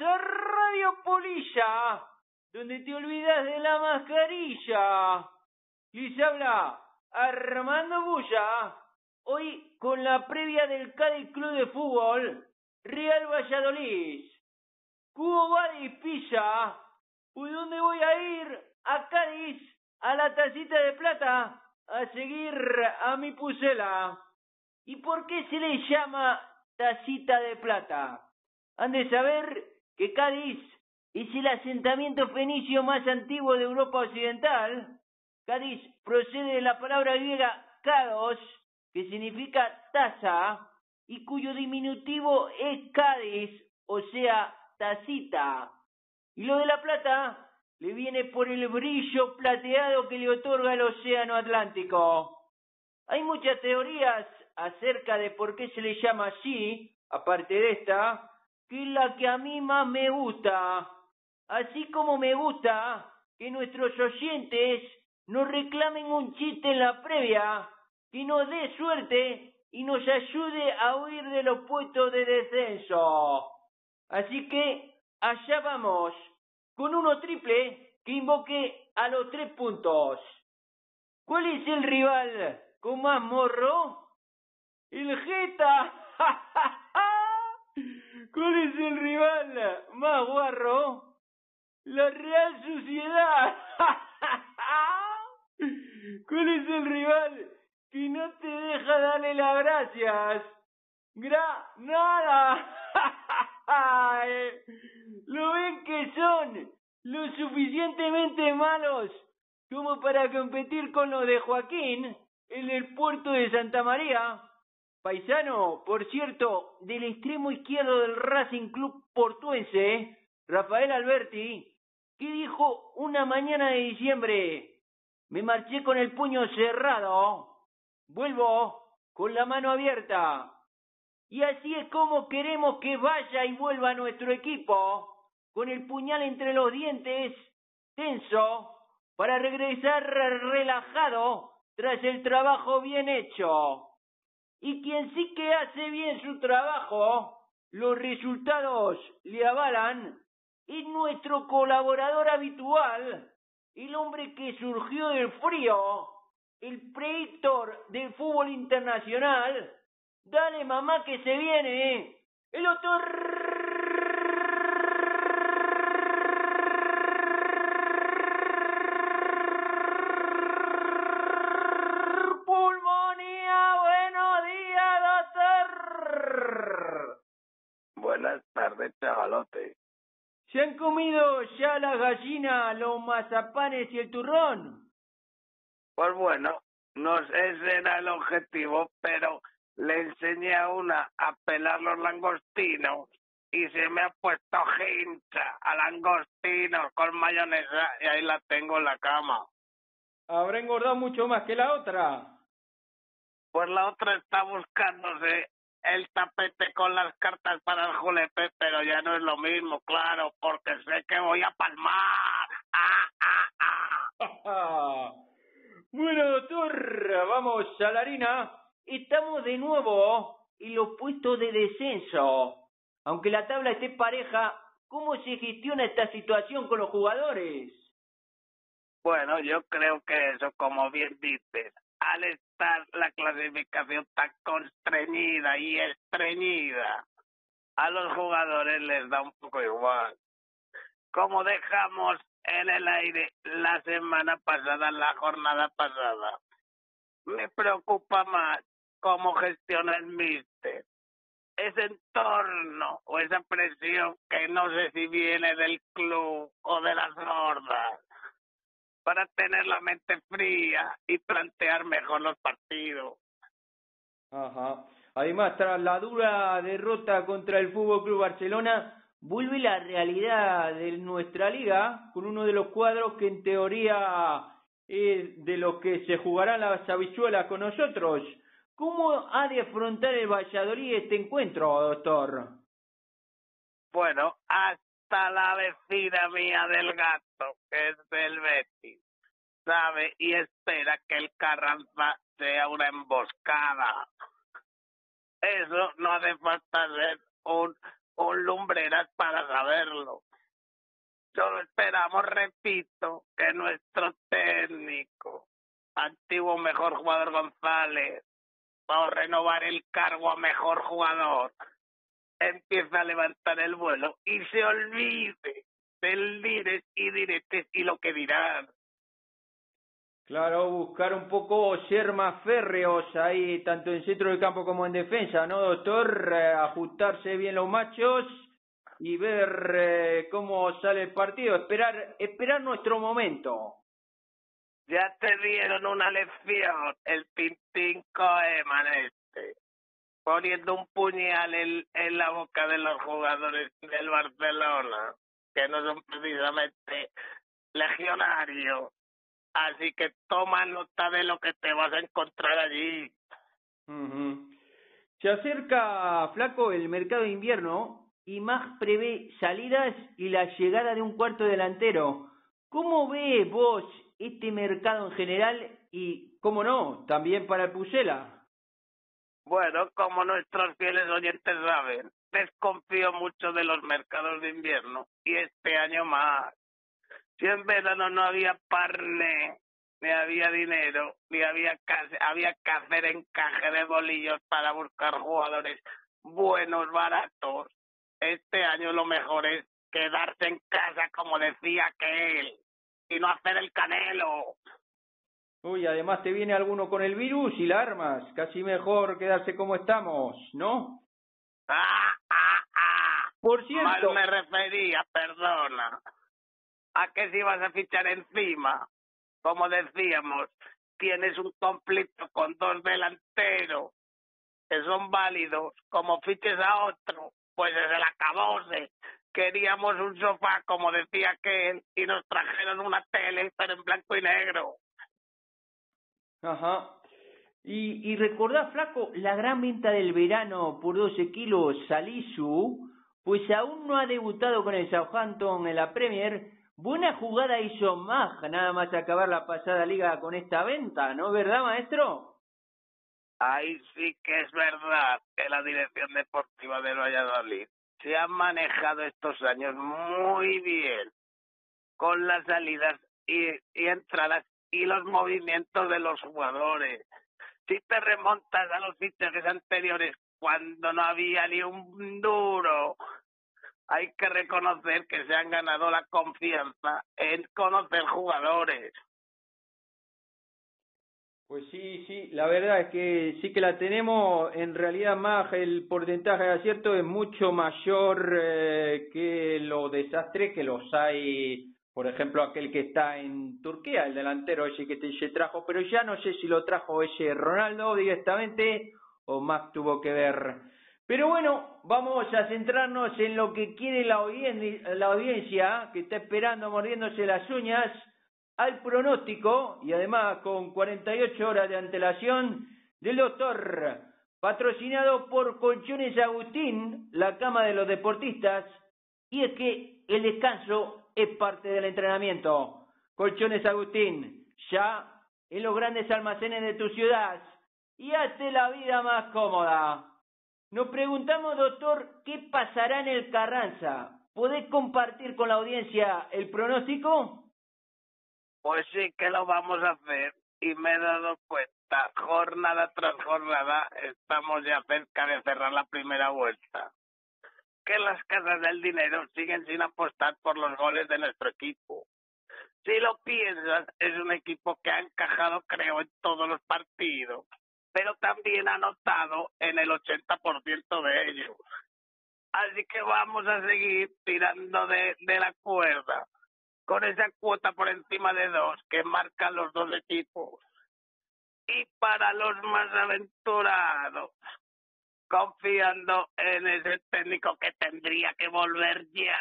a Radio Polilla, donde te olvidas de la mascarilla. Les habla Armando Bulla, hoy con la previa del Cádiz Club de Fútbol, Real Valladolid. Cubo Badis Pisa, ¿por dónde voy a ir? A Cádiz, a la tacita de plata, a seguir a mi pusela. ¿Y por qué se le llama tacita de plata? Han de saber que Cádiz es el asentamiento fenicio más antiguo de Europa Occidental. Cádiz procede de la palabra griega kados, que significa taza, y cuyo diminutivo es Cádiz, o sea, tacita. Y lo de la plata le viene por el brillo plateado que le otorga el océano Atlántico. Hay muchas teorías acerca de por qué se le llama así, aparte de esta, que es la que a mí más me gusta. Así como me gusta que nuestros oyentes nos reclamen un chiste en la previa, que nos dé suerte y nos ayude a huir de los puestos de descenso. Así que allá vamos, con uno triple que invoque a los tres puntos. ¿Cuál es el rival con más morro? El Jeta. ¿Cuál es el rival más guarro? La Real Sociedad. ¿Cuál es el rival que no te deja darle las gracias? Granada. ¿Lo ven que son lo suficientemente malos como para competir con los de Joaquín en el puerto de Santa María? Paisano, por cierto, del extremo izquierdo del Racing Club portuense, Rafael Alberti, que dijo una mañana de diciembre, me marché con el puño cerrado, vuelvo con la mano abierta. Y así es como queremos que vaya y vuelva nuestro equipo, con el puñal entre los dientes, tenso, para regresar relajado tras el trabajo bien hecho. Y quien sí que hace bien su trabajo, los resultados le avalan, es nuestro colaborador habitual, el hombre que surgió del frío, el predictor del fútbol internacional. Dale mamá que se viene, el doctor ¿Se han comido ya la gallina, los mazapanes y el turrón? Pues bueno, no sé ese era el objetivo, pero le enseñé a una a pelar los langostinos y se me ha puesto hincha a langostinos con mayonesa y ahí la tengo en la cama. ¿Habrá engordado mucho más que la otra? Pues la otra está buscándose el tapete con las cartas para el julepe, pero ya no es lo mismo, claro, porque sé que voy a palmar. ¡Ah, ah, ah! bueno, doctor, vamos a la harina. Estamos de nuevo en los puestos de descenso. Aunque la tabla esté pareja, ¿cómo se gestiona esta situación con los jugadores? Bueno, yo creo que eso, como bien dices, al estar la clasificación tan constreñida y estreñida, a los jugadores les da un poco igual. Como dejamos en el aire la semana pasada, la jornada pasada, me preocupa más cómo gestiona el míster. Ese entorno o esa presión que no sé si viene del club o de las hordas para tener la mente fría y plantear mejor los partidos. Ajá. Además, tras la dura derrota contra el Fútbol Club Barcelona, vuelve la realidad de nuestra liga con uno de los cuadros que en teoría es de los que se jugarán las habichuelas con nosotros. ¿Cómo ha de afrontar el Valladolid este encuentro, doctor? Bueno, hasta la vecina mía del gato, que es del Betis, sabe y espera que el Carranza sea una emboscada. Eso no hace falta ser un un lumbreras para saberlo. Solo esperamos, repito, que nuestro técnico, antiguo mejor jugador González, va a renovar el cargo a mejor jugador, empieza a levantar el vuelo y se olvide del dires y diretes y lo que dirán. Claro, buscar un poco ser más férreos ahí, tanto en centro del campo como en defensa, ¿no, doctor? Eh, ajustarse bien los machos y ver eh, cómo sale el partido, esperar, esperar nuestro momento. Ya te dieron una lección, el Pintín Coeman este, poniendo un puñal en, la boca de los jugadores del Barcelona, que no son precisamente legionarios Así que toma nota de lo que te vas a encontrar allí. Se acerca, Flaco, el mercado de invierno y más prevé salidas y la llegada de un cuarto delantero. ¿Cómo ves vos este mercado en general y, cómo no, también para el? Bueno, como nuestros fieles oyentes saben, desconfío mucho de los mercados de invierno y este año más. Si en verano no había parne, ni había dinero, ni había que, había que hacer encaje de bolillos para buscar jugadores buenos, baratos. Este año lo mejor es quedarse en casa, como decía que él, y no hacer el canelo. Uy, además te viene alguno con el virus y la armas. Casi mejor quedarse como estamos, ¿no? Ah, ah, ah. Por cierto. Mal me refería, perdona a que si vas a fichar encima, como decíamos, tienes un conflicto con dos delanteros que son válidos, como fiches a otro, pues es el acabose. Queríamos un sofá, como decía Ken, y nos trajeron una tele, pero en blanco y negro. Ajá. Y, y recordá, Flaco, la gran venta del verano por 12 kilos Salisu, pues aún no ha debutado con el Southampton en la Premier, Buena jugada hizo Mag, nada más acabar la pasada liga con esta venta, ¿no verdad, maestro? Ahí sí que es verdad que la dirección deportiva de Valladolid se ha manejado estos años muy bien con las salidas y, y entradas y los movimientos de los jugadores. Si te remontas a los fichajes anteriores, cuando no había ni un duro hay que reconocer que se han ganado la confianza en conocer jugadores. Pues sí, sí, la verdad es que sí que la tenemos, en realidad más el porcentaje de acierto es mucho mayor eh, que lo desastre que los hay, por ejemplo, aquel que está en Turquía, el delantero ese que se trajo, pero ya no sé si lo trajo ese Ronaldo directamente o más tuvo que ver. Pero bueno, vamos a centrarnos en lo que quiere la, audiencia, que está esperando mordiéndose las uñas, al pronóstico, y además con 48 horas de antelación, del doctor, patrocinado por Colchones Agustín, la cama de los deportistas, y es que el descanso es parte del entrenamiento. Colchones Agustín, ya en los grandes almacenes de tu ciudad, y hace la vida más cómoda. Nos preguntamos, doctor, ¿qué pasará en el Carranza? ¿Podés compartir con la audiencia el pronóstico? Pues sí que lo vamos a hacer y me he dado cuenta, jornada tras jornada, estamos ya cerca de cerrar la primera vuelta. Que las casas del dinero siguen sin apostar por los goles de nuestro equipo. Si lo piensas, es un equipo que ha encajado, creo, en todos los partidos pero también anotado en el 80% de ellos. Así que vamos a seguir tirando de, de la cuerda con esa cuota por encima de dos que marcan los dos equipos. Y para los más aventurados, confiando en ese técnico que tendría que volver ya.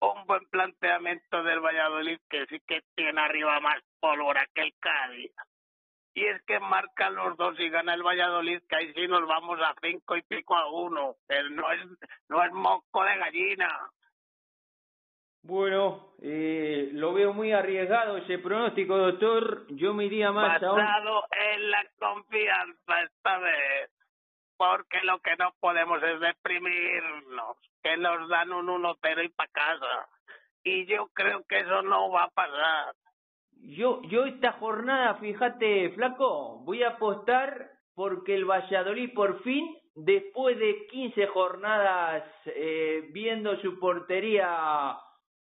Un buen planteamiento del Valladolid que sí que tiene arriba más pólvora que el Cádiz y es que marcan los dos y gana el Valladolid, que ahí sí nos vamos a cinco y pico a uno, pero no es, no es moco de gallina. Bueno, eh, lo veo muy arriesgado ese pronóstico, doctor. Yo me iría más Basado en la confianza esta vez. Porque lo que no podemos es deprimirnos, que nos dan un 1-0 y para casa. Y yo creo que eso no va a pasar. Yo, yo esta jornada, fíjate, flaco, voy a apostar porque el Valladolid por fin, después de 15 jornadas eh, viendo su portería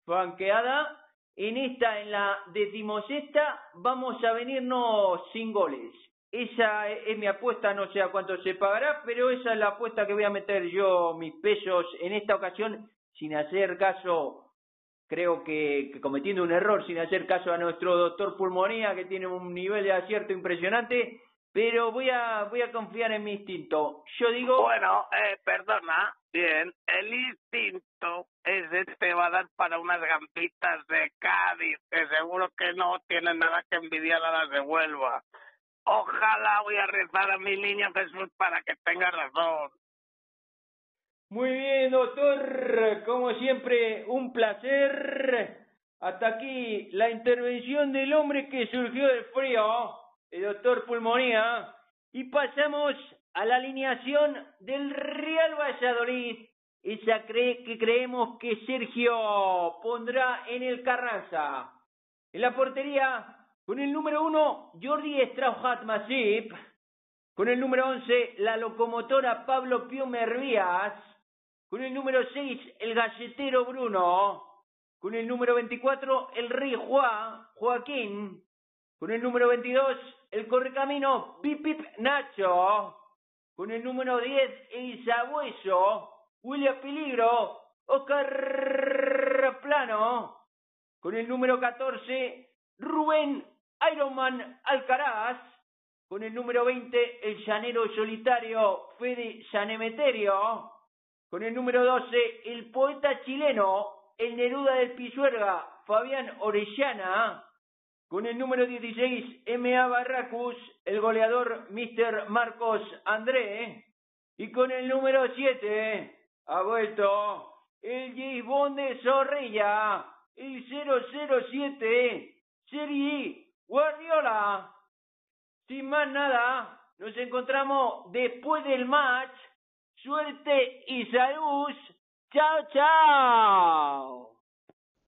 franqueada, en esta, en la decimosexta, vamos a venirnos sin goles. Esa es mi apuesta, no sé a cuánto se pagará, pero esa es la apuesta que voy a meter yo mis pesos en esta ocasión, sin hacer caso, creo que, que cometiendo un error, sin hacer caso a nuestro doctor Pulmonía, que tiene un nivel de acierto impresionante, pero voy a, voy a confiar en mi instinto. Yo digo... Bueno, eh, perdona, bien, el instinto ese te va a dar para unas gambitas de Cádiz, que seguro que no tienen nada que envidiar a las de Huelva. Ojalá voy a rezar a mi niño Jesús para que tenga razón. Muy bien, doctor. Como siempre, un placer. Hasta aquí la intervención del hombre que surgió del frío el doctor Pulmonía, y pasamos a la alineación del Real Valladolid, esa que creemos que Sergio pondrá en el Carranza. En la portería, con el número uno, Jordi Strauchat Masip, con el número once, la locomotora Pablo Pio Mervías, con el número seis, el galletero Bruno, con el número veinticuatro, el rey Juan, Joaquín, con el número 22, el correcamino Pipip Nacho. Con el número 10, el sabueso William Peligro. Oscar Plano. Con el número 14, Rubén Ironman Alcaraz. Con el número 20, el llanero solitario Fede Sanemeterio. Con el número 12, el poeta chileno, el Neruda del Pisuerga, Fabián Orellana. Con el número 16, M.A. Barracus, el goleador Mr. Marcos André. Y con el número 7, ha vuelto el Bond de Zorrilla, el 007, Serie Guardiola. Sin más nada, nos encontramos después del match. Suerte y salud. Chao, chao.